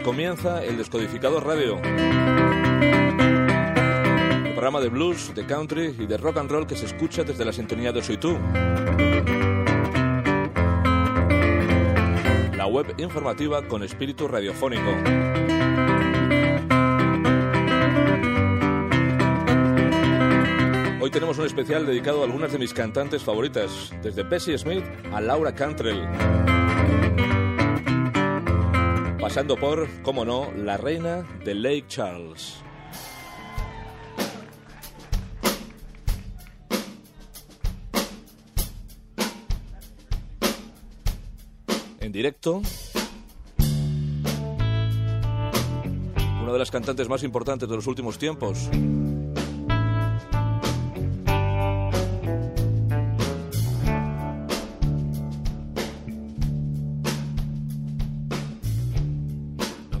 Comienza el Descodificador Radio. El programa de blues, de country y de rock and roll que se escucha desde la sintonía de Soy Tú. La web informativa con espíritu radiofónico. Hoy tenemos un especial dedicado a algunas de mis cantantes favoritas, desde Bessie Smith a Laura Cantrell pasando por, como no, la reina de Lake Charles. En directo, una de las cantantes más importantes de los últimos tiempos.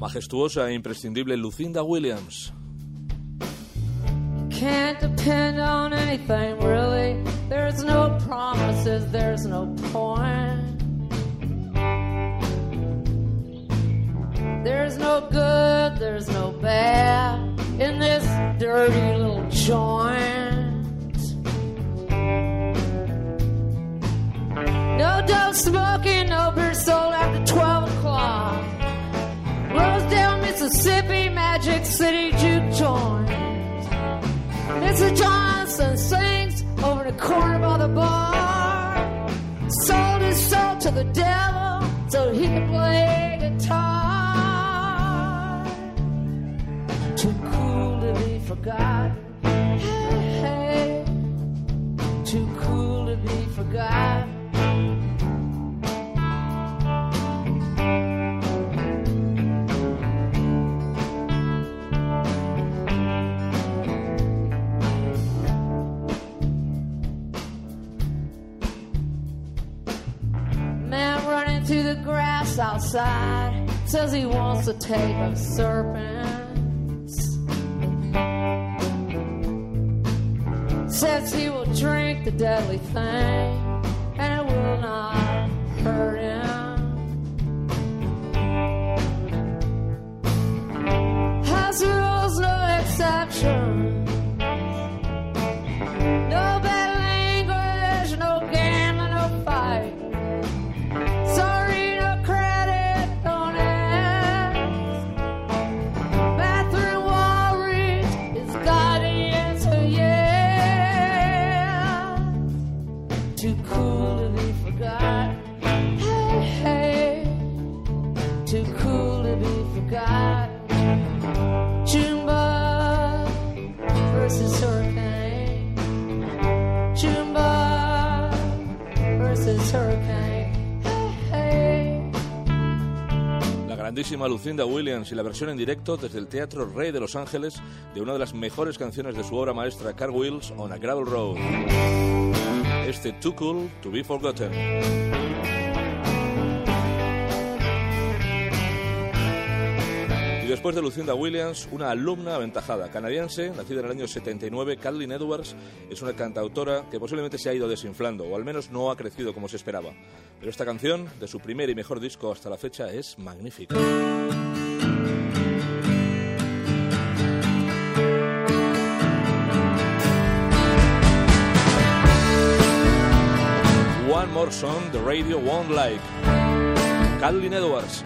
Majestuosa e imprescindible Lucinda Williams. Can't depend on anything really. There's no promises, there's no point. There's no good, there's no bad in this dirty little joint. No dope smoking, no beer sold after 12 o'clock. Rosedale, Mississippi, Magic City juke joint. Mr. Johnson sings over the corner by the bar. Sold his soul to the says he wants to take a serpent. Says he will drink the deadly thing and it will not grandísima Lucinda Williams y la versión en directo desde el Teatro Rey de Los Ángeles de una de las mejores canciones de su obra maestra Car Wheels on a Gravel Road. Este Too Cool to Be Forgotten. Después de Lucinda Williams, una alumna aventajada canadiense, nacida en el año 79, Kathleen Edwards, es una cantautora que posiblemente se ha ido desinflando, o al menos no ha crecido como se esperaba. Pero esta canción, de su primer y mejor disco hasta la fecha, es magnífica. One More Song the Radio Won't Like. Kathleen Edwards.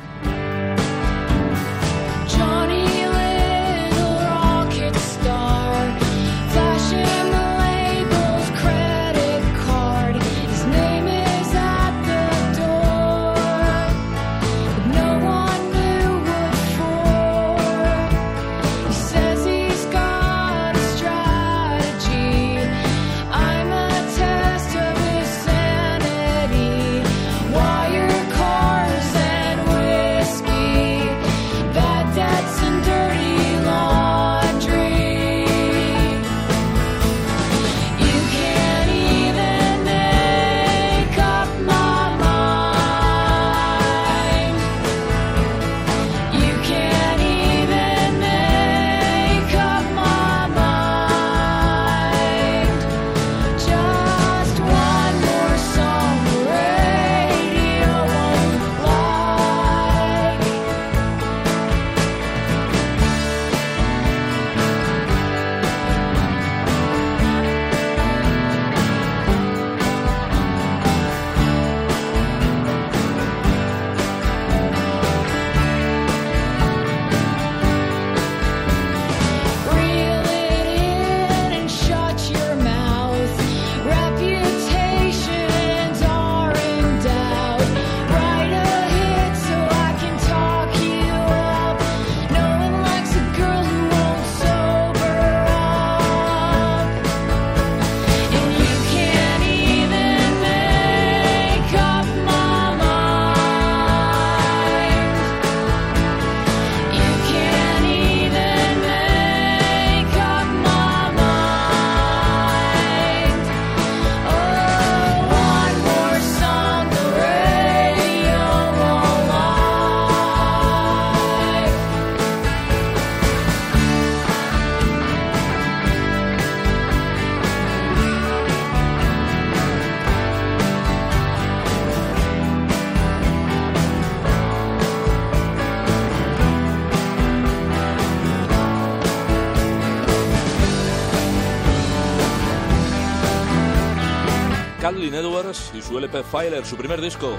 Edwards y su LP Filer, su primer disco.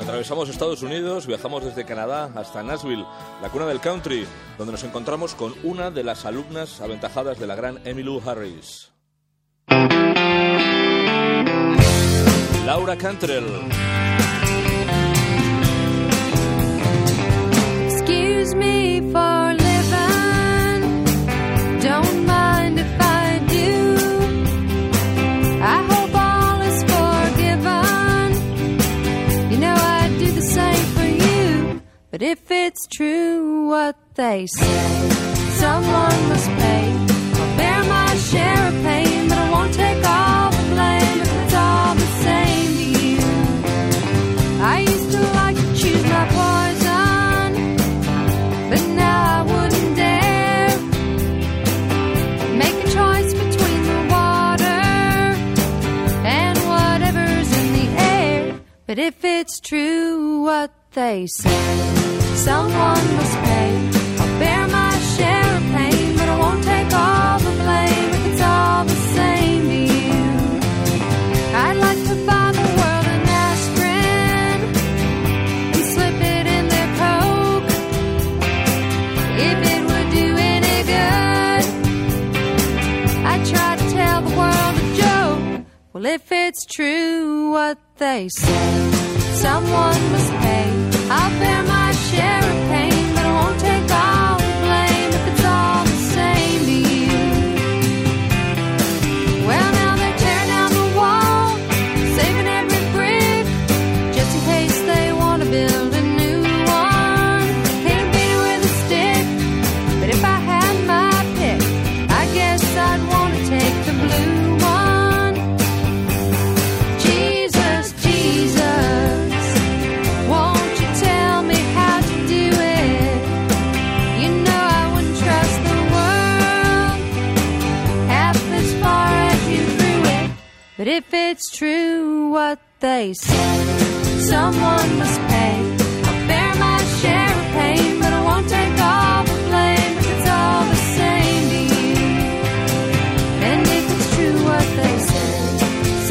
Atravesamos Estados Unidos, viajamos desde Canadá hasta Nashville, la cuna del country, donde nos encontramos con una de las alumnas aventajadas de la gran Emmylou Harris. Laura Cantrell. Excuse me for living. Don't mind if I do. I hope all is forgiven. You know I'd do the same for you. But if it's true what they say, someone must pay. But if it's true what they say, someone must Well, if it's true what they say, someone must pay. I'll bear my share of pain, but I won't take all someone must pay. I'll bear my share of pain, but I won't take all the blame if it's all the same to you. And if it's true what they say,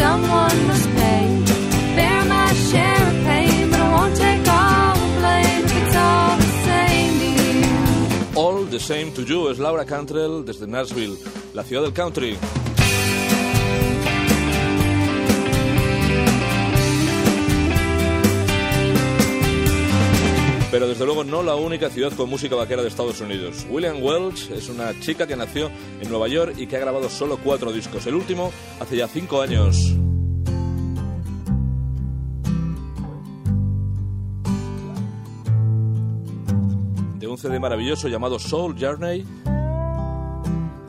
someone must pay. Bear my share of pain, but I won't take all the blame if it's all the same to you. All the Same to You Laura Cantrell desde Nashville, la ciudad del country. Pero desde luego no la única ciudad con música vaquera de Estados Unidos. William Welch es una chica que nació en Nueva York y que ha grabado solo cuatro discos. El último hace ya cinco años. De un CD maravilloso llamado Soul Journey,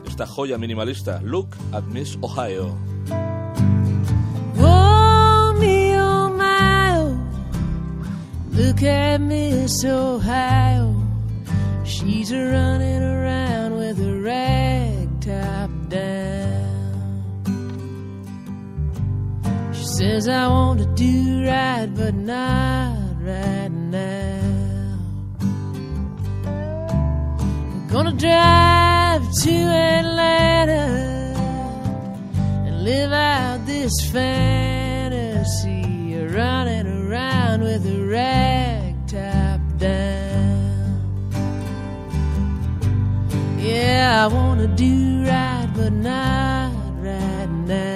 esta joya minimalista, Look at Miss Ohio. Look at Miss Ohio. She's running around with her rag top down. She says, I want to do right, but not right now. I'm gonna drive to Atlanta and live out this fantasy running around with a rag top down. Yeah, I wanna do right, but not right now.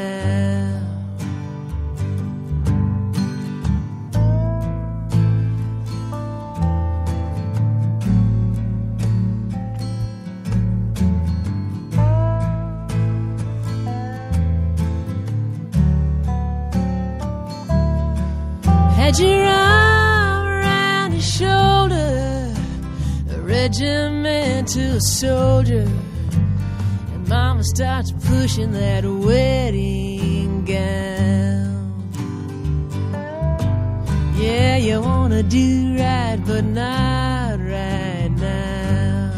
Had your a regimental soldier. And Mama starts pushing that wedding gown. Yeah, you wanna do right, but not right now.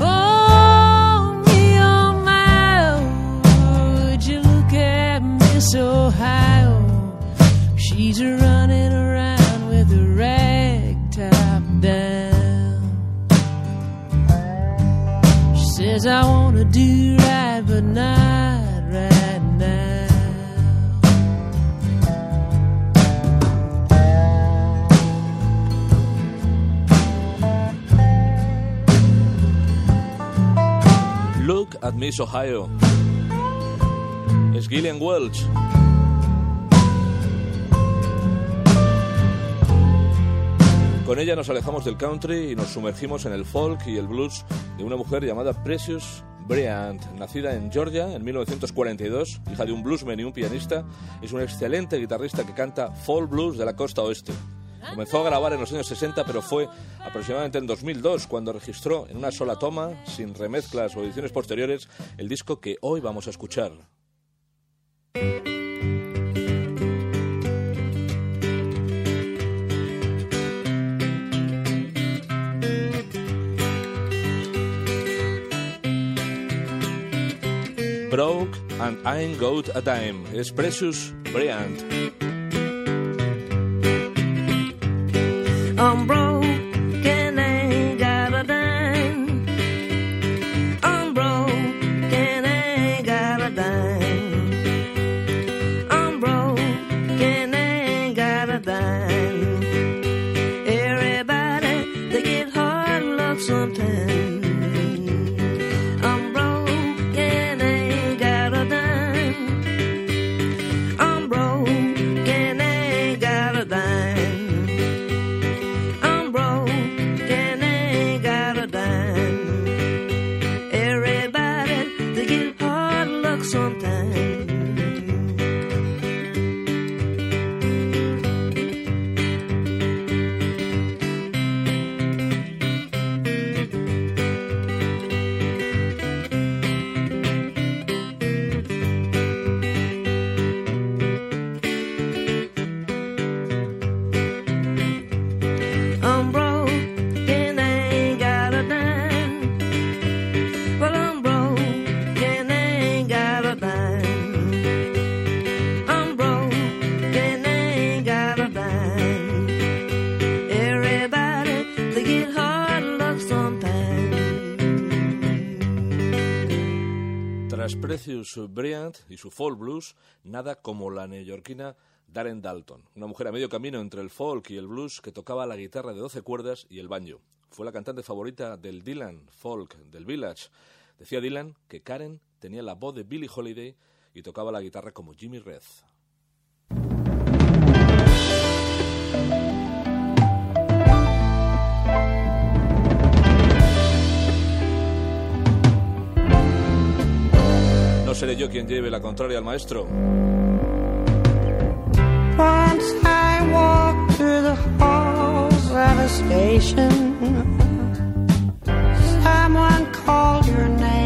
Oh, me, oh, my, would you look at Miss Ohio? She's around She I want to do right, but not right now. Look at Miss Ohio. It's Gillian Welch. Con ella nos alejamos del country y nos sumergimos en el folk y el blues de una mujer llamada Precious Bryant, nacida en Georgia en 1942, hija de un bluesman y un pianista, es una excelente guitarrista que canta folk blues de la costa oeste. Comenzó a grabar en los años 60, pero fue aproximadamente en 2002 cuando registró en una sola toma, sin remezclas o ediciones posteriores, el disco que hoy vamos a escuchar. Broke and I ain't got a dime. Es Precious Bryant. I'm broke and ain't got a dime. I'm broke and ain't got a dime. I'm broke and ain't got a dime. Precious Bryant y su folk blues, nada como la neoyorquina Darren Dalton, una mujer a medio camino entre el folk y el blues que tocaba la guitarra de 12 cuerdas y el banjo. Fue la cantante favorita del Dylan folk del Village. Decía Dylan que Karen tenía la voz de Billie Holiday y tocaba la guitarra como Jimmy Reed. Seré yo quien lleve la contraria al maestro. Someone called your name.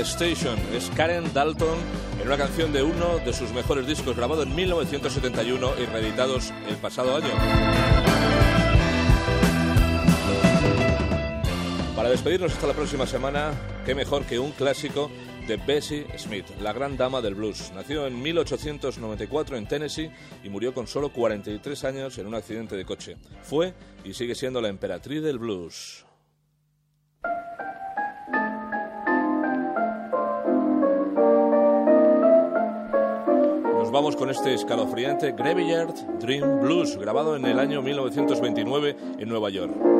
Station es Karen Dalton en una canción de uno de sus mejores discos grabado en 1971 y reeditados el pasado año. Para despedirnos hasta la próxima semana, qué mejor que un clásico de Bessie Smith, la gran dama del blues. Nació en 1894 en Tennessee y murió con solo 43 años en un accidente de coche. Fue y sigue siendo la emperatriz del blues. Vamos con este escalofriante Graveyard Dream Blues, grabado en el año 1929 en Nueva York.